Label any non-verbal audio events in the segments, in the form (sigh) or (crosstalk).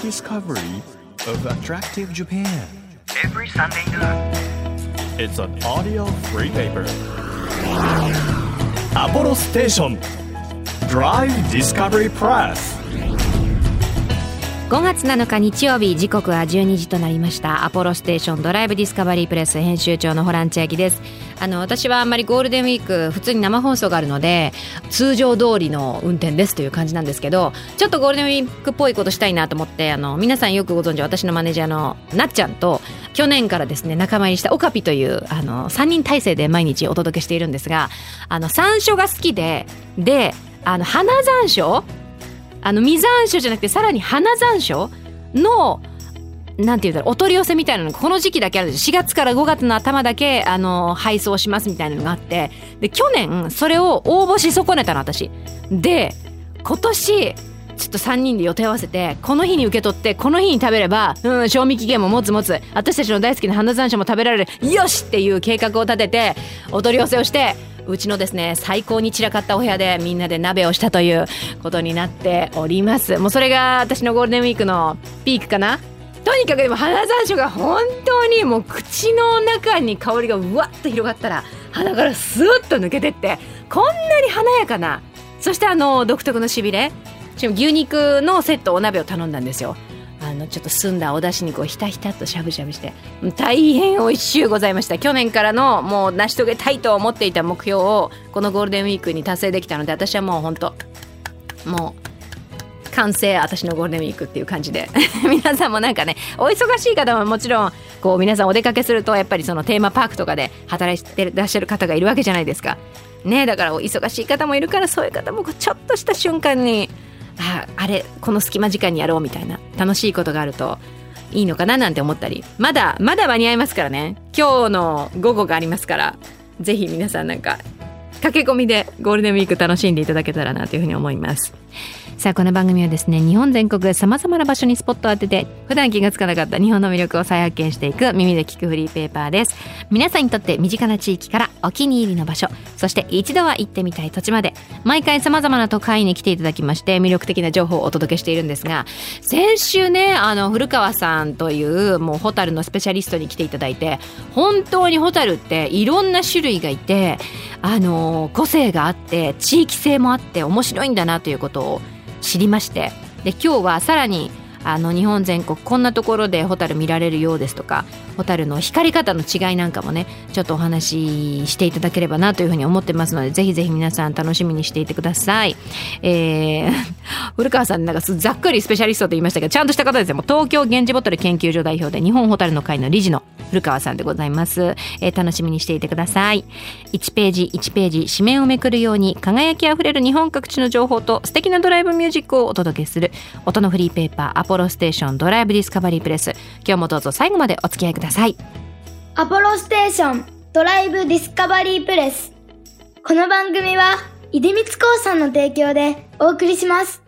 discovery of attractive Japan. Every Sunday noon. It's an audio free paper. Apollo Station Drive Discovery Press. 5月7日日曜日時刻は12時となりました。アポロステーションドライブディスカバリープレス編集長のホラン千秋です。あの私はあんまりゴールデンウィーク普通に生放送があるので通常通りの運転ですという感じなんですけどちょっとゴールデンウィークっぽいことしたいなと思ってあの皆さんよくご存知私のマネージャーのなっちゃんと去年からですね仲間入りしたオカピというあの3人体制で毎日お届けしているんですがあの山椒が好きでであの花山椒あの実山椒じゃなくてさらに花山椒のなんていうんだろうお取り寄せみたいなのがこの時期だけあるんです4月から5月の頭だけあの配送しますみたいなのがあって。で去年それを応募し損ねたの私。で今年ちょっと3人で予定合わせてこの日に受け取ってこの日に食べれば、うん、賞味期限も持つ持つ私たちの大好きな花山椒も食べられるよしっていう計画を立ててお取り寄せをしてうちのですね最高に散らかったお部屋でみんなで鍋をしたということになっております。もうそれが私のゴールデンウィークのピークかな？とにかくでも花山椒が本当にもう口の中に香りがうわっと広がったら鼻からスーッと抜けてってこんなに華やかなそしてあの独特のしびれしかも牛肉のセットお鍋を頼んだんですよ。あのちょっと澄んだお出汁にこうひたひたとしゃぶしゃぶして大変美味しゅうございました。去年からのもう成し遂げたいと思っていた目標をこのゴールデンウィークに達成できたので私はもう本当もう完成。私のゴールデンウィークっていう感じで皆さんもなんかねお忙しい方ももちろんこう皆さんお出かけするとやっぱりそのテーマパークとかで働いてらっしゃる方がいるわけじゃないですかねだからお忙しい方もいるからそういう方もちょっとした瞬間にああれこの隙間時間にやろうみたいな。楽しいことがあるといいのかななんて思ったり。まだまだ間に合いますからね。今日の午後がありますから。是非皆さんなんか駆け込みでゴールデンウィーク楽しんでいただけたらなというふうに思います。さあこの番組はですね日本全国さまざまな場所にスポットを当てて普段気がつかなかった日本の魅力を再発見していく耳で聞くフリーペーパーです。皆さんにとって身近な地域からお気に入りの場所そして一度は行ってみたい土地まで毎回さまざまな都会に来ていただきまして魅力的な情報をお届けしているんですが先週ねあの古川さんというもうホタルのスペシャリストに来ていただいて本当にホタルっていろんな種類がいてあの個性があって地域性もあって面白いんだなということを知りましてで今日はさらにあの日本全国こんなところでホタル見られるようですとかホタルの光り方の違いなんかもねちょっとお話ししていただければなというふうに思ってますのでぜひぜひ皆さん楽しみにしていてください、えー、古川さんなんかざっくりスペシャリストと言いましたけどちゃんとした方ですよもう東京源氏ボトル研究所代表で日本ホタルの会の理事の古川さんでございます、えー楽しみにしていてください1ページ1ページ紙面をめくるように輝きあふれる日本各地の情報と素敵なドライブミュージックをお届けする音のフリーペーパーアポロステーションドライブディスカバリープレス今日もどうぞ最後までお付き合いくださいアポロステーションドライブディスカバリープレス。この番組は、出光興産の提供でお送りします。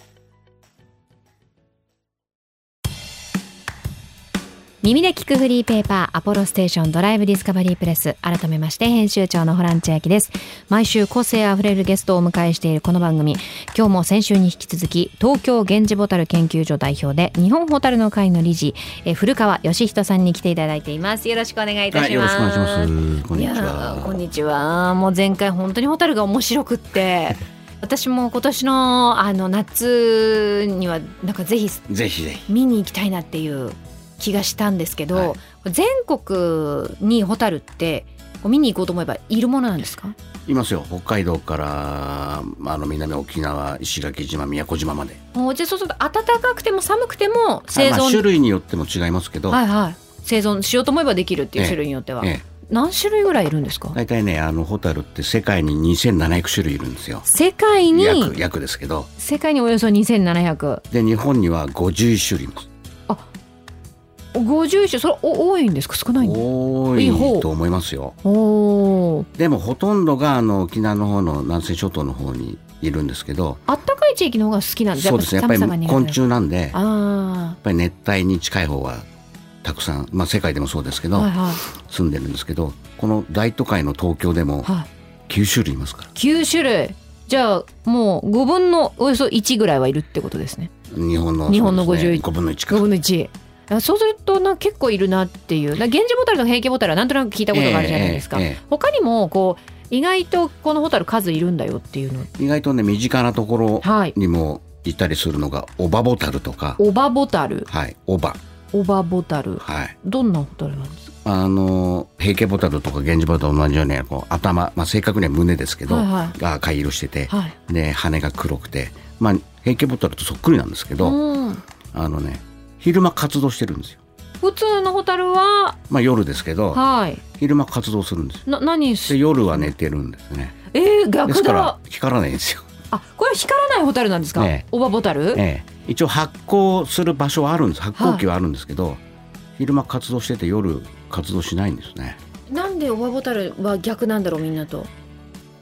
耳で聞くフリーペーパーアポロステーションドライブディスカバリープレス。改めまして編集長のホラン千秋です。毎週個性あふれるゲストをお迎えしているこの番組。今日も先週に引き続き東京源氏ボタル研究所代表で日本ホタルの会の理事え古川義人さんに来ていただいています。よろしくお願いいたします、はいよろしくお願いします。こんにちは。こんにちは。もう前回本当にホタルが面白くって。(laughs) 私も今年のあの夏にはなんかぜひぜひぜひ。見に行きたいなっていう気がしたんですけど、はい。全国にホタルって見に行こうと思えばいるものなんですか？いますよ。北海道からあの南沖縄石垣島宮古島まで、おじゃあそうすると暖かくても寒くても生まあ、存、種類によっても違いますけど、はいはい。生存しようと思えばできるっていうええ。種類によっては、ええ。何種類ぐらいいるんですか？大体ねあのホタルって世界に2700種類いるんですよ。世界に？約約ですけど。世界におよそ2700で日本には51種類います50種それお多いんですか？少ないんです多いと思いますよ。でもほとんどがあの沖縄の方の南西諸島の方にいるんですけど。あったかい地域の方が好きなんですそうですね。やっぱり昆虫なんで。やっあぱり熱帯に近い方はたくさん、まあ、世界でもそうですけど、あはいはい。住んでるんですけどこの大都会の東京でもはい。9種類いますから。9種類。じゃあもう5分のおよそ1ぐらいはいるってことですね。日本の日本のそうですね。51 5分の1 5か分の1あそうするとな結構いるなっていう。な源氏ボタルと平家ボタルはなんとなく聞いたことがあるじゃないですか、ええええ他にもこう意外とこのホタル数いるんだよっていうの意外とね身近なところはい。にもいたりするのがオバボタルとか。オバボタル。はいオバオバボタル。はい。どんなホタルなんですか？あの平家ボタルとか源氏ボタルと同じようにこう頭、まあ、正確には胸ですけど、はいはい。が赤い色してて、はい。で羽が黒くて、まあ、平家ボタルとそっくりなんですけど、うん。あのね昼間活動してるんですよ。普通のホタルは？まあ夜ですけどはい。昼間活動するんですよ。な何です夜は寝てるんですね。えー、で逆すからだ光らないんですよ。あこれは光らないホタルなんですか、ええ。オバボタル、ええ、一応発光する場所はあるんです。発光器はあるんですけど、昼間活動してて夜活動しないんですね。なんでオバボタルは逆なんだろうみんなと？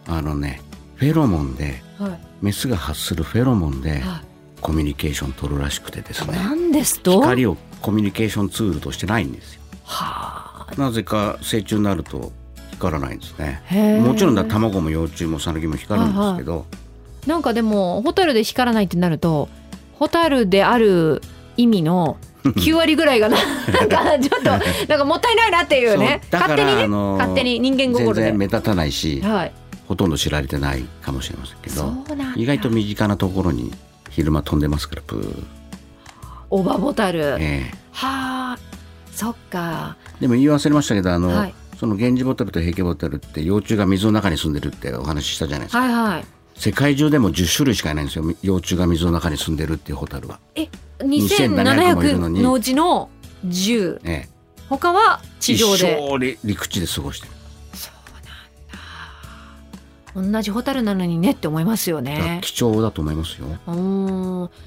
あのねフェロモンではい。メスが発するフェロモンではコミュニケーション取るらしくてですね。なんですと？光をコミュニケーションツールとしてないんですよ。はあ。なぜか成虫になると光らないんですね。もちろんだ卵も幼虫もさなぎも光るんですけど、なんかでもホタルで光らないってなるとホタルである意味の (laughs) 9割ぐらいがな (laughs) なんかちょっとなんかもったいないなっていうね。勝手にね、あのー勝手に人間心で。全然目立たないしはい。ほとんど知られてないかもしれませんけそど意外と身近なところに昼間飛んでますからプー、オバボタル、ええ。はあそっか。でも言い忘れましたけどあの、はい。その源氏ボタルと平家ボタルって幼虫が水の中に住んでるってお話ししたじゃないですか、はいはい世界中でも10種類しかいないんですよ。幼虫が水の中に住んでるっていうホタルは、え2700もいるの2700にのうちの10ええ、他は地上で。陸地で過ごしてる同じホタルなのにねって思いますよね。貴重だと思いますよ。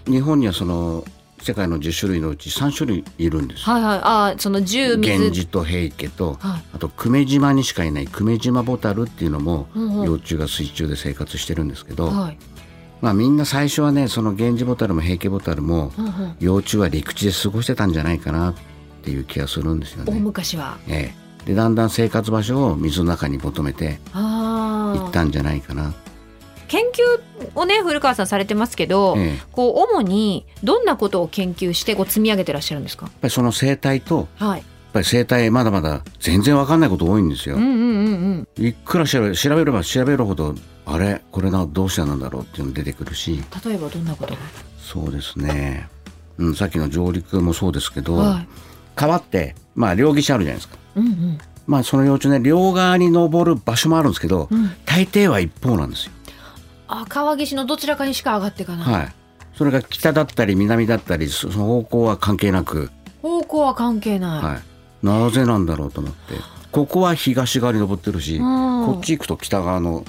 日本にはその世界の10種類のうち3種類いるんですよ。はいはい。あその10源水氏と平家とはい。あと久米島にしかいない久米島ボタルっていうのもうんうん。幼虫が水中で生活してるんですけど、はい。まあみんな最初はねその源氏ボタルも平家ボタルもうんうん。幼虫は陸地で過ごしてたんじゃないかなっていう気がするんですよ大ね。昔は。ええ、でだんだん生活場所を水の中に求めてああいったんじゃないかな。研究をね古川さんされてますけど、ええ、やっこう主にどんなことを研究してこう積み上げてらっしゃるんですか？ぱりその生態とはい。やっぱり生態まだまだ全然わかんないこと多いんですよ。うんうんうんうんいくら調べ調べれば調べるほどあれこれなどうしてなんだろうっていうの出てくるし。例えばどんなことが？そうですね、うん、さっきの上陸もそうですけど、はい。川ってまあ両岸あるじゃないですか。うんうん。まあその幼虫ね両側に登る場所もあるんですけど、うん。大抵は一方なんですよ。あ川岸のどちらかにしか上がっていかない、はい。それが北だったり南だったりそその方向は関係なく、方向は関係ない、はい。なぜなんだろうと思って、ここは東側に登ってるし、うん。こっち行くと北側の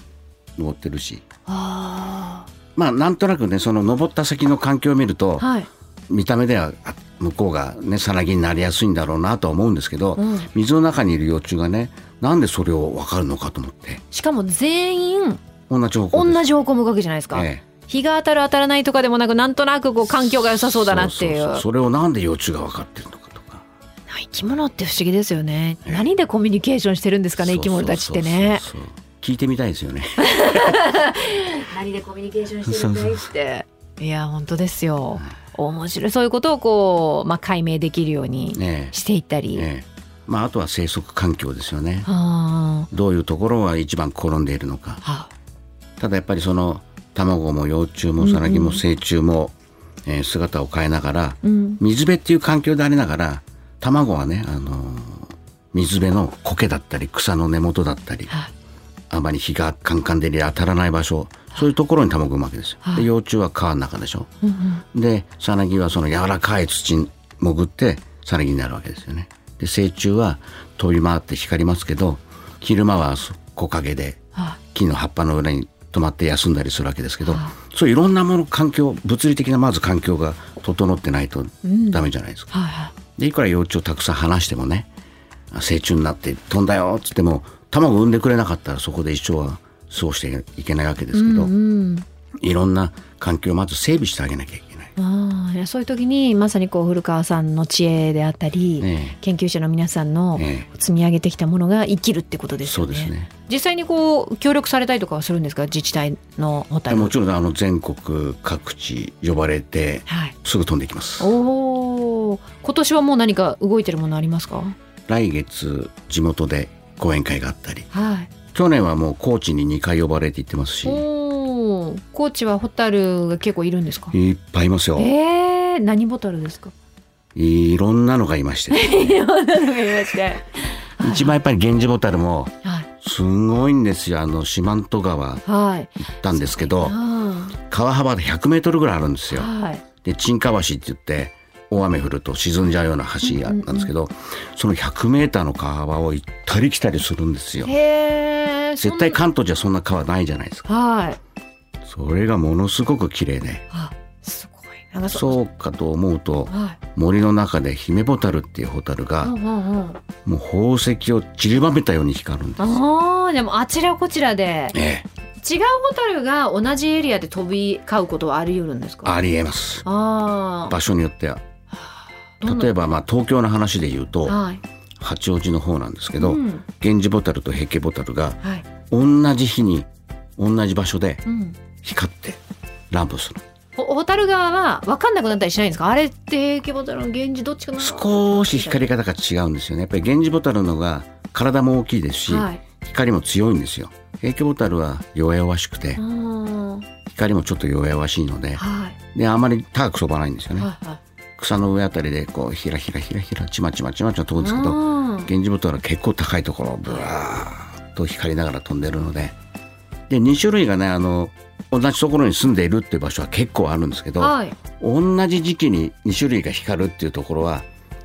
登ってるし、あまあなんとなくねその登った先の環境を見ると、ーはい。見た目ではあ向こうがねさなぎになりやすいんだろうなとは思うんですけど、うん。水の中にいる幼虫がねなんでそれを分かるのかと思って。しかも全員同じ方向同じ方向向くわけじゃないですか、ええ。日が当たる当たらないとかでもなくなんとなくこう環境が良さそうだなっていう。それをなんで幼虫が分かってるのかとか。生き物って不思議ですよね、ええ。何でコミュニケーションしてるんですかね生き物たちってね。聞いてみたいですよね。(laughs) 何でコミュニケーションしてるんだいって。(laughs) いや本当ですよ面白い。そういうことをこう、まあ、解明できるようにねしていったり、ええ。まああとは生息環境ですよね。はどういうところが一番転んでいるのか。あ。はただやっぱりその卵も幼虫もさなぎも成虫も、えー姿を変えながらうん。水辺っていう環境でありながら卵はね、あのー水辺の苔だったり草の根元だったりはい。あまり日がカンカン照り当たらない場所そういうところに卵を産むわけですよ。はいで幼虫は川の中でしょ。うんうんでさなぎはその柔らかい土に潜ってさなぎになるわけですよね。で成虫は飛び回って光りますけど昼間は木陰では木の葉っぱの裏に止まって休んだりするわけですけど、はそういういろんなもの環境物理的なまず環境が整ってないとうんダメじゃないですか。はいはいでいくら幼虫をたくさん離してもねあ成虫になって飛んだよっつっても卵を産んでくれなかったらそこで一生は過ごしていけないわけですけど、うんいろんな環境をまず整備してあげなきゃいけない。あそういう時にまさにこう古川さんの知恵であったり、え研究者の皆さんのええ積み上げてきたものが生きるってことえですよね。そうですね実際にこう協力されたりとかはするんですか？自治体のホ。もちろんあの全国各地呼ばれてはい。すぐ飛んできますおお今年はもう何か動いてるものありますか？来月地元で講演会があったりはい。去年はもう高知に2回呼ばれて行ってますし高知はホタルが結構いるんですか？いっぱいいますよええ何ホタルですか？いろんなのがいまして (laughs) いろんなのがいまして。(laughs) 一番やっぱり源氏ボタルもはいすごいんですよあの四万十川行はい。ったんですけどあ川幅で100メートルぐらいあるんですよーはい。で沈下橋って言って大雨降ると沈んじゃうような橋なんですけど、その100メーターの川幅を行ったり来たりするんですよへえ。絶対関東じゃそんな川ないじゃないですかはい。それがものすごく綺麗であすごい。そうかと思うとはい。森の中でヒメボタルっていうホタルがうんうんうん。もう宝石を散りばめたように光るんです。ああでもあちらこちらでええ、違うホタルが同じエリアで飛び交うことはあり得るんですか？ありえます。あ場所によっては例えばまあ東京の話で言うとあ。はい。八王子の方なんですけど、うん源氏ボタルと平家ボタルがはい。同じ日に同じ場所でうん。光って乱舞するホホタル側は分かんなくなったりしないんですか？あれって平家ボタルの源氏どっちかな？少し光り方が違うんですよねやっぱり源氏ボタルのが体も大きいですし、はい。光も強いんですよ平家ボタルは弱々しくて光もちょっと弱々しいのではい。であまり高く飛ばないんですよね、はいはい。草の上あたりでこうひらひらひらひらちまちまちまちま飛ぶんですけど源氏ボタルは結構高いところをブワーッと光りながら飛んでるのでで2種類がねあの同じところに住んでいるっていう場所は結構あるんですけど、はい。同じ時期に2種類が光るっていうところは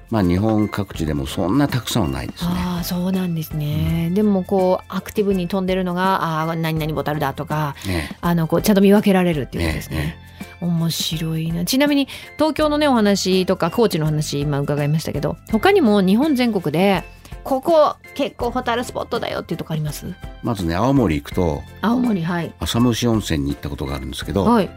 まあ日本各地でもそんなたくさんはないですね。ああそうなんですね。でもこうアクティブに飛んでるのがああ何々ボタルだとかねあのこうちゃんと見分けられるっていうことですね。ね面白いな。ちなみに東京のねお話とか高知の話今伺いましたけど、他にも日本全国でここ結構ホタルスポットだよっていうとこあります？まずね青森行くと青森はい浅虫温泉に行ったことがあるんですけど、はい。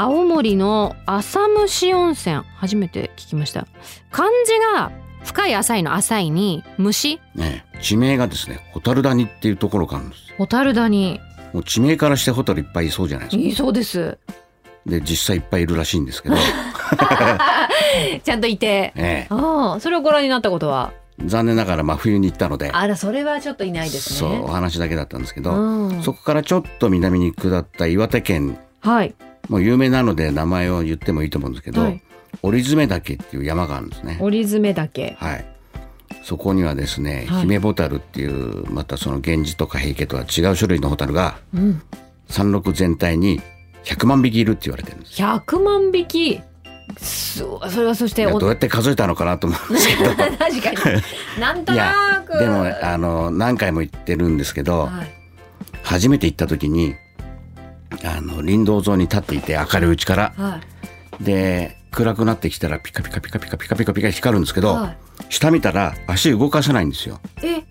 青森の浅虫温泉初めて聞きました。漢字が深い浅いの浅いに虫ね、地名がですねホタル谷っていうところがあるんですよホタル谷もう地名からしてホタルいっぱいいそうじゃないですかいいそうです。で実際いっぱいいるらしいんですけど、(laughs) (laughs) ちゃんといて。えああ、それをご覧になったことは？え、残念ながら真冬に行ったのであら、それはちょっといないですそうね。お話だけだったんですけど、うんそこからちょっと南に下った岩手県はい。もう有名なので名前を言ってもいいと思うんですけど、はい折詰岳っていう山があるんですね。折り詰め岳。はい。そこにはですね、はいヒメボタルっていうまたその源氏とか平家とは違う種類のホタルがうん。山麓全体に100万匹いるって言われてるんです。100万匹？それはそしてどうやって数えたのかなと思うんですけど。(laughs) 確かに。(laughs) なんとなく。でもあの何回も行ってるんですけど、はい。初めて行った時にあの林道沿いに立っていて明るいうちから。はい。で暗くなってきたらピカピカピカピカピカピカピカ光るんですけど、は下見たら足動かせないんですよ。え、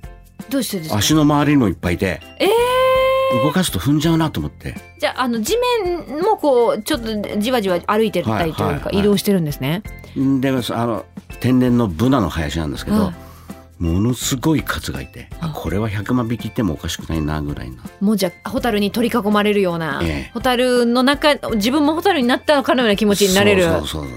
どうしてですか？足の周りにもいっぱいいてええ動かすと踏んじゃうなと思って。じゃあ、あの地面もこう、ちょっとじわじわ歩いてたりというか、移動してるんですね。であの天然のブナの林なんですけど、はいものすごい数がいてあ。これは100万匹いてもおかしくないなぐらいな。もうじゃあホタルに取り囲まれるような、ええ。ホタルの中自分もホタルになったかのような気持ちになれる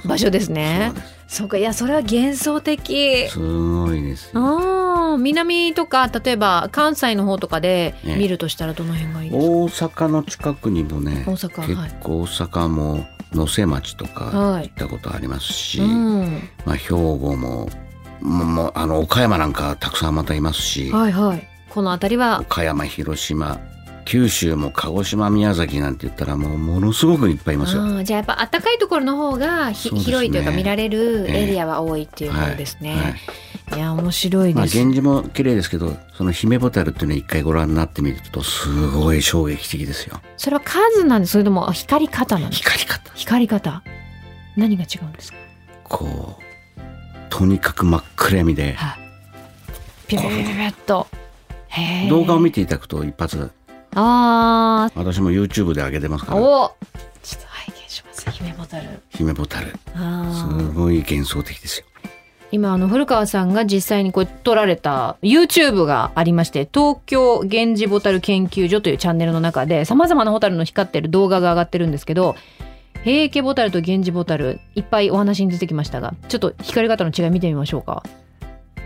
場所ですね。そうかいやそれは幻想的。すごいですよ。あー南とか例えば関西の方とかでええ。見るとしたらどの辺がいいですか、大阪の近くにもね大阪結はい。構大阪も能勢町とかはい。行ったことありますし、うん、まあ、兵庫もももうあの岡山なんかたくさんまたいますし、はいはい。この辺りは？岡山広島九州も鹿児島宮崎なんて言ったらもうものすごくいっぱいいますよ。あーじゃあやっぱ暖かいところの方がひ、ね。広いというか見られるええエリアは多いっていうことですね、はいい、や面白いまあ、です、源氏も綺麗ですけどその姫ボタルっていうのを一回ご覧になってみるとすごい衝撃的ですよ。それは数なんです？それとも光り方なんですか？光り方。光り方。何が違うんですか？こうとにかく真っ暗闇で。ピュピュピュピュッと動画を見ていただくと一発。あ私も YouTube で上げてますーから。おちょっと拝見します。今姫ボタル。姫ボタル。すごい幻想的ですよ。今あの古川さんが実際にこう撮られた YouTube がありまして東京源氏ボタル研究所というチャンネルの中でさまざまなホタルの光ってる動画が上がってるんですけど平家ボタルと源氏ボタルいっぱいお話に出てきましたがちょっと光り方の違い見てみましょうか。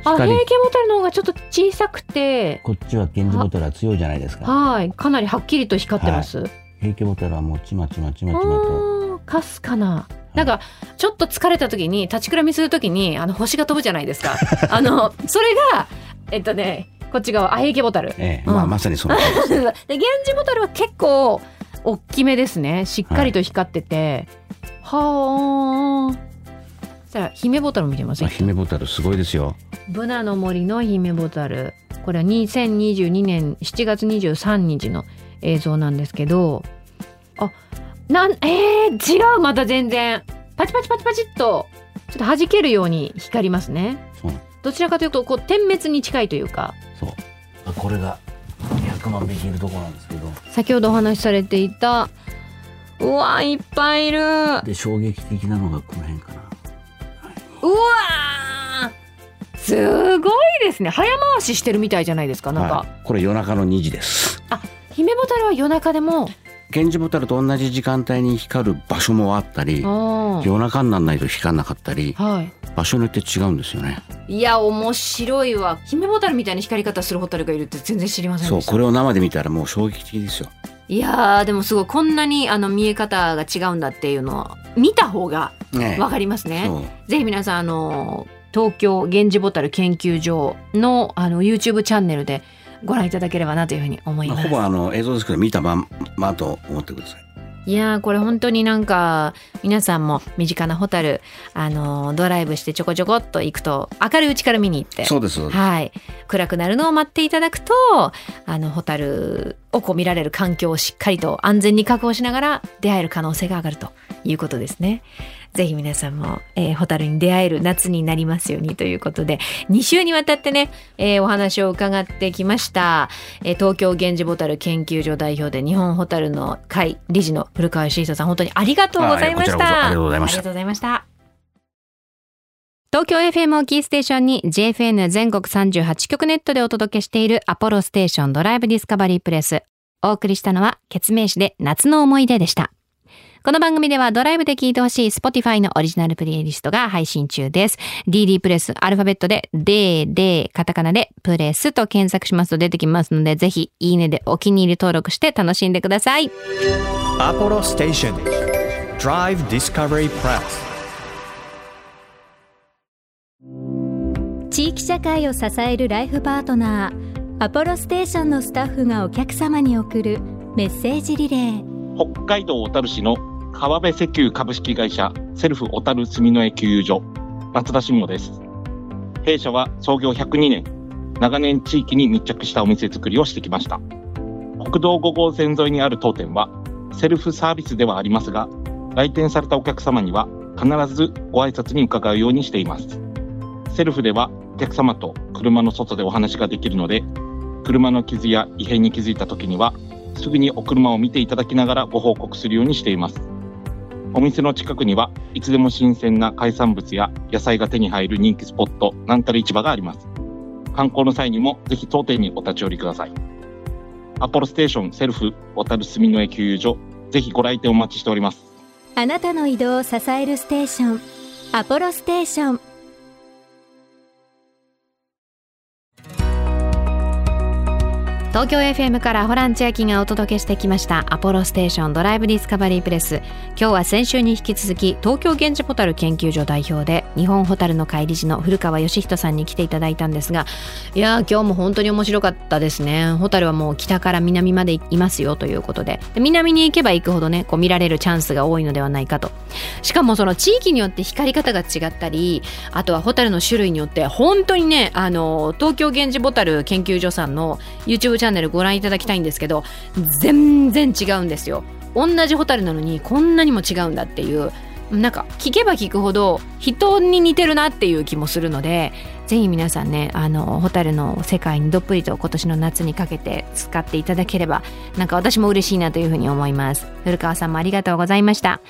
あ平光家ボタルの方がちょっと小さくてこっちは源氏ボタルは強いじゃないですか。はいかなりはっきりと光ってます、平家ボタルはもうちまちまちまちまとかすかな。なんかちょっと疲れた時に立ちくらみする時にあの星が飛ぶじゃないですか。(laughs) あのそれがえっとねこっち側アヘイケボタル。ええまあうん。まさにそので (laughs) 源氏ボタルは結構大きめですね。しっかりと光ってて、はあ。じゃあ姫ボタル見てみますまあ。姫ボタルすごいですよ。ブナの森の姫ボタル。これは2022年7月23日の映像なんですけど。あなんえー、違うまた全然。パチパチパチパチっとちょっと弾けるように光りますね。そう。どちらかというとこう点滅に近いというか。そう。あこれが100万匹いるところなんですけど先ほどお話しされていたうわいっぱいいる。うわで衝撃的なのがこの辺かな。ーすごいですね。早回ししてるみたいじゃないですかなんか、はい、これ夜中の2時です。姫ボタルは夜中でも源氏ボタルと同じ時間帯に光る場所もあったり夜中にならないと光んなかったりはい。場所によって違うんですよね。いや面白いわ。姫ボタルみたいな光り方するホタルがいるって全然知りませんそうこれを生で見たらもう衝撃的ですよ。いやーでもすごいこんなにあの見え方が違うんだっていうのは見た方がわかりますね。そう。ぜひ皆さんあの東京源氏ボタル研究所のあの YouTube チャンネルでご覧いただければなというふうに思います、まあほぼあの映像ですけど見たまんまと思ってください。いやーこれ本当になんか皆さんも身近なホタルあのドライブしてちょこちょこっと行くと明るいうちから見に行ってそうですそうです。はい、暗くなるのを待っていただくとあのホタルをこう見られる環境をしっかりと安全に確保しながら出会える可能性が上がるということですね。ぜひ皆さんも、えーホタルに出会える夏になりますようにということで2週にわたってね、えーお話を伺ってきました、えー東京源氏ボタル研究所代表で日本ホタルの会理事の古川慎人さん本当にありがとうございました。ありがとうございましたありがとうございました。東京 FM をキーステーションに JFN 全国38局ネットでお届けしているアポロステーションドライブディスカバリープレス。お送りしたのは、ケツメイシで夏の思い出でした。この番組ではドライブで聴いてほしい Spotify のオリジナルプレイリストが配信中です。DD プレス、アルファベットで、で、で、カタカナで、プレスと検索しますと出てきますので、ぜひ、いいねでお気に入り登録して楽しんでください。Apollo Station Drive Discovery Press 地域社会を支えるライフパートナーアポロステーションのスタッフがお客様に送るメッセージリレー北海道小樽市の川辺石油株式会社セルフ小樽住之江給油所。松田慎吾です。弊社は創業102年長年地域に密着したお店作りをしてきました。国道5号線沿いにある当店はセルフサービスではありますが来店されたお客様には必ずご挨拶に伺うようにしています。セルフではお客様と車の外でお話ができるので車の傷や異変に気づいた時にはすぐにお車を見ていただきながらご報告するようにしています。お店の近くにはいつでも新鮮な海産物や野菜が手に入る人気スポット、なんたる市場があります。観光の際にもぜひ当店にお立ち寄りください。アポロステーションセルフ小樽住之江給油所、ぜひご来店お待ちしております。あなたの移動を支えるステーションアポロステーション東京 FM からホラン千秋がお届けしてきましたアポロステーションドライブディスカバリープレス今日は先週に引き続き東京源氏ホタル研究所代表で日本ホタルの会理事の古川義人さんに来ていただいたんですがいや今日も本当に面白かったですね。ホタルはもう北から南までいますよということで。南に行けば行くほどねこう見られるチャンスが多いのではないかと。しかもその地域によって光り方が違ったりあとはホタルの種類によって本当にねあの東京源氏ボタル研究所さんの YouTube チャンネルチャンネルご覧いただきたいんですけど全然違うんですよ。同じホタルなのにこんなにも違うんだっていう。なんか聞けば聞くほど人に似てるなっていう気もするのでぜひ皆さんねあのホタルの世界にどっぷりと今年の夏にかけて使っていただければなんか私も嬉しいなというふうに思います。古川さんもありがとうございました。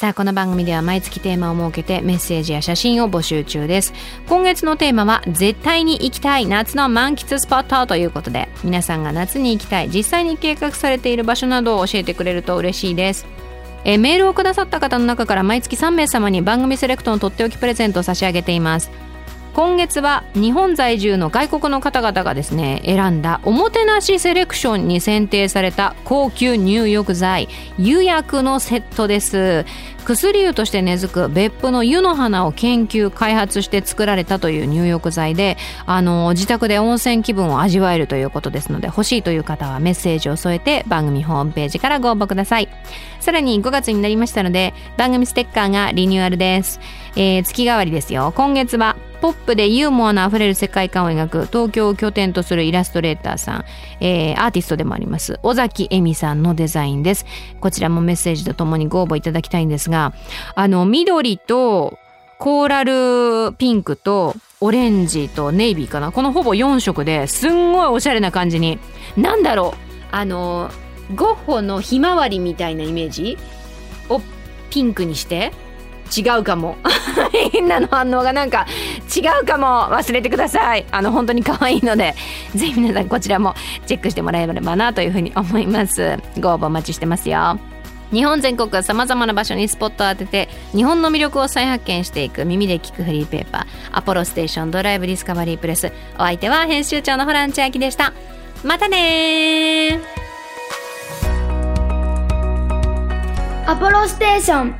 さあこの番組では毎月テーマを設けてメッセージや写真を募集中です。今月のテーマは絶対に行きたい夏の満喫スポットということで皆さんが夏に行きたい実際に計画されている場所などを教えてくれると嬉しいです。えメールをくださった方の中から毎月3名様に番組セレクトのとっておきプレゼントを差し上げています。今月は日本在住の外国の方々がですね選んだおもてなしセレクションに選定された高級入浴剤湯薬のセットです。薬湯として根付く別府の湯の花を研究開発して作られたという入浴剤であの自宅で温泉気分を味わえるということですので欲しいという方はメッセージを添えて番組ホームページからご応募ください。さらに5月になりましたので番組ステッカーがリニューアルです、えー、月替わりですよ。今月はポップでユーモアのあふれる世界観を描く東京を拠点とするイラストレーターさん、えー、アーティストでもあります。尾崎恵美さんのデザインです。こちらもメッセージとともにご応募いただきたいんですがあの緑とコーラルピンクとオレンジとネイビーかな。このほぼ4色ですんごいおしゃれな感じに。なんだろう。あのゴッホのひまわりみたいなイメージをピンクにして。違うかも。(laughs) みんなの反応がなんか違うかも。忘れてください。あの本当に可愛いので。(laughs) ぜひ皆さんこちらもチェックしてもらえればなというふうに思います。ご応募お待ちしてますよ。日本全国さまざまな場所にスポットを当てて日本の魅力を再発見していく耳で聞くフリーペーパー。アポロステーションドライブディスカバリープレスお相手は編集長のホラン千秋でした。またねアポロステー。ション